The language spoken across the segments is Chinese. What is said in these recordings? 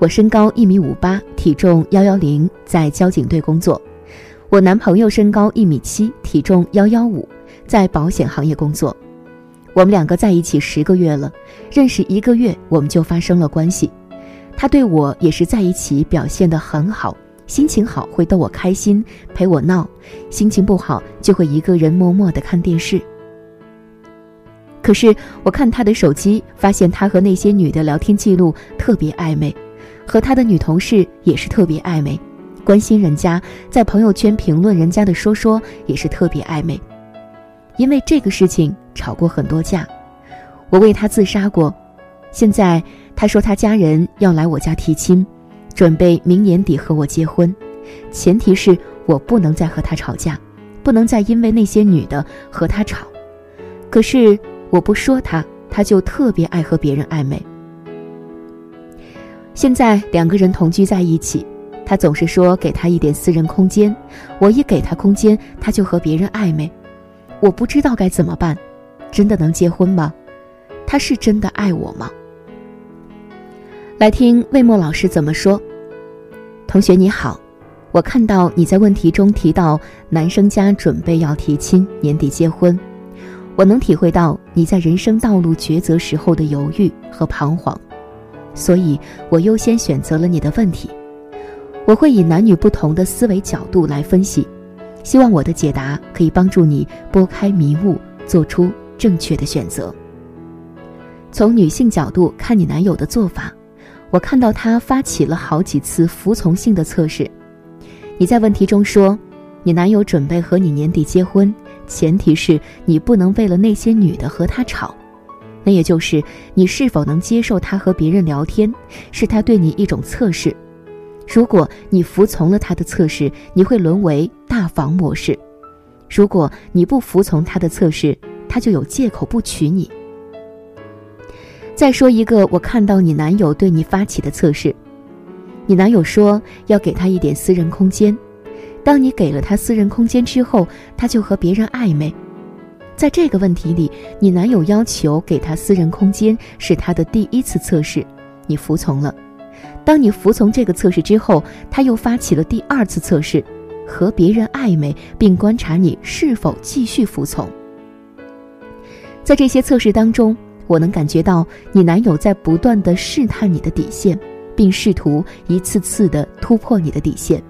我身高一米五八，体重幺幺零，在交警队工作。我男朋友身高一米七，体重幺幺五，在保险行业工作。我们两个在一起十个月了，认识一个月我们就发生了关系。他对我也是在一起表现得很好，心情好会逗我开心，陪我闹；心情不好就会一个人默默地看电视。可是我看他的手机，发现他和那些女的聊天记录特别暧昧。和他的女同事也是特别暧昧，关心人家，在朋友圈评论人家的说说也是特别暧昧。因为这个事情吵过很多架，我为他自杀过。现在他说他家人要来我家提亲，准备明年底和我结婚，前提是我不能再和他吵架，不能再因为那些女的和他吵。可是我不说他，他就特别爱和别人暧昧。现在两个人同居在一起，他总是说给他一点私人空间，我一给他空间，他就和别人暧昧，我不知道该怎么办，真的能结婚吗？他是真的爱我吗？来听魏墨老师怎么说。同学你好，我看到你在问题中提到男生家准备要提亲，年底结婚，我能体会到你在人生道路抉择时候的犹豫和彷徨。所以，我优先选择了你的问题。我会以男女不同的思维角度来分析，希望我的解答可以帮助你拨开迷雾，做出正确的选择。从女性角度看你男友的做法，我看到他发起了好几次服从性的测试。你在问题中说，你男友准备和你年底结婚，前提是你不能为了那些女的和他吵。那也就是你是否能接受他和别人聊天，是他对你一种测试。如果你服从了他的测试，你会沦为大房模式；如果你不服从他的测试，他就有借口不娶你。再说一个，我看到你男友对你发起的测试，你男友说要给他一点私人空间，当你给了他私人空间之后，他就和别人暧昧。在这个问题里，你男友要求给他私人空间是他的第一次测试，你服从了。当你服从这个测试之后，他又发起了第二次测试，和别人暧昧，并观察你是否继续服从。在这些测试当中，我能感觉到你男友在不断的试探你的底线，并试图一次次的突破你的底线。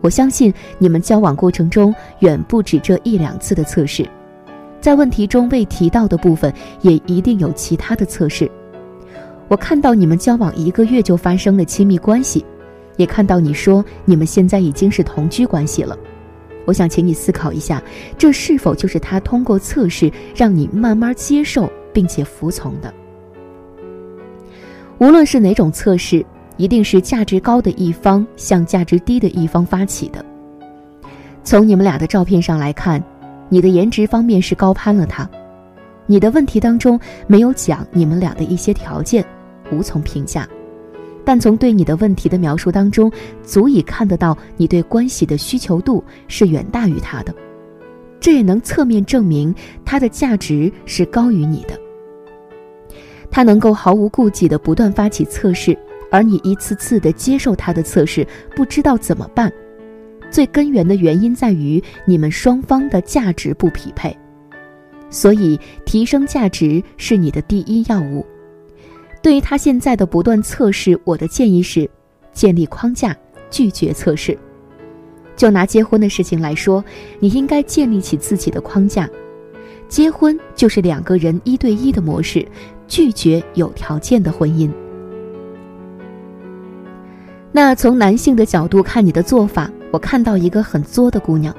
我相信你们交往过程中远不止这一两次的测试。在问题中未提到的部分，也一定有其他的测试。我看到你们交往一个月就发生了亲密关系，也看到你说你们现在已经是同居关系了。我想请你思考一下，这是否就是他通过测试让你慢慢接受并且服从的？无论是哪种测试，一定是价值高的一方向价值低的一方发起的。从你们俩的照片上来看。你的颜值方面是高攀了他，你的问题当中没有讲你们俩的一些条件，无从评价。但从对你的问题的描述当中，足以看得到你对关系的需求度是远大于他的。这也能侧面证明他的价值是高于你的。他能够毫无顾忌地不断发起测试，而你一次次地接受他的测试，不知道怎么办。最根源的原因在于你们双方的价值不匹配，所以提升价值是你的第一要务。对于他现在的不断测试，我的建议是：建立框架，拒绝测试。就拿结婚的事情来说，你应该建立起自己的框架。结婚就是两个人一对一的模式，拒绝有条件的婚姻。那从男性的角度看你的做法，我看到一个很作的姑娘。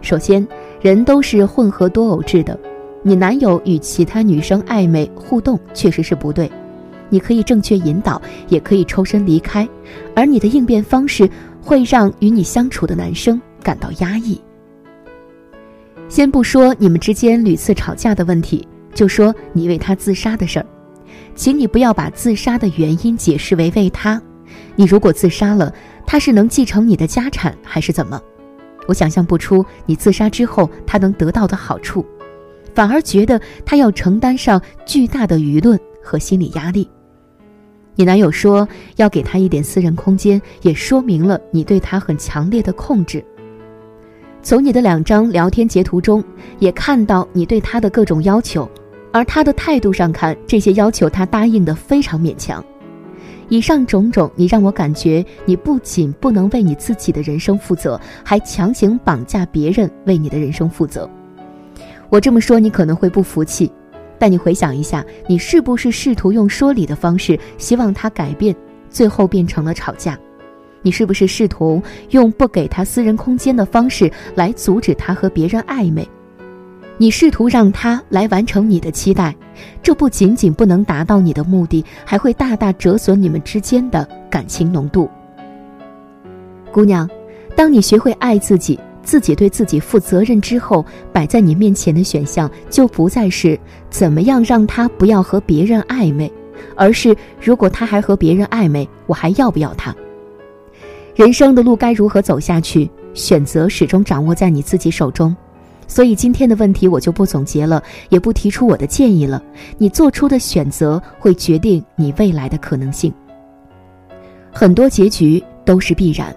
首先，人都是混合多偶制的，你男友与其他女生暧昧互动确实是不对。你可以正确引导，也可以抽身离开，而你的应变方式会让与你相处的男生感到压抑。先不说你们之间屡次吵架的问题，就说你为他自杀的事儿，请你不要把自杀的原因解释为为他。你如果自杀了，他是能继承你的家产还是怎么？我想象不出你自杀之后他能得到的好处，反而觉得他要承担上巨大的舆论和心理压力。你男友说要给他一点私人空间，也说明了你对他很强烈的控制。从你的两张聊天截图中，也看到你对他的各种要求，而他的态度上看，这些要求他答应的非常勉强。以上种种，你让我感觉你不仅不能为你自己的人生负责，还强行绑架别人为你的人生负责。我这么说，你可能会不服气，但你回想一下，你是不是试图用说理的方式希望他改变，最后变成了吵架？你是不是试图用不给他私人空间的方式来阻止他和别人暧昧？你试图让他来完成你的期待，这不仅仅不能达到你的目的，还会大大折损你们之间的感情浓度。姑娘，当你学会爱自己，自己对自己负责任之后，摆在你面前的选项就不再是怎么样让他不要和别人暧昧，而是如果他还和别人暧昧，我还要不要他？人生的路该如何走下去？选择始终掌握在你自己手中，所以今天的问题我就不总结了，也不提出我的建议了。你做出的选择会决定你未来的可能性。很多结局都是必然。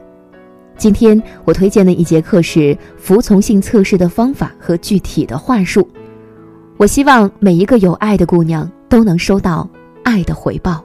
今天我推荐的一节课是服从性测试的方法和具体的话术。我希望每一个有爱的姑娘都能收到爱的回报。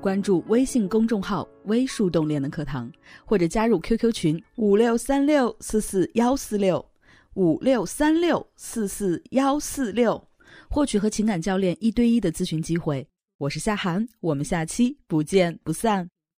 关注微信公众号“微树洞练的课堂”，或者加入 QQ 群五六三六四四幺四六五六三六四四幺四六，获取和情感教练一对一的咨询机会。我是夏涵，我们下期不见不散。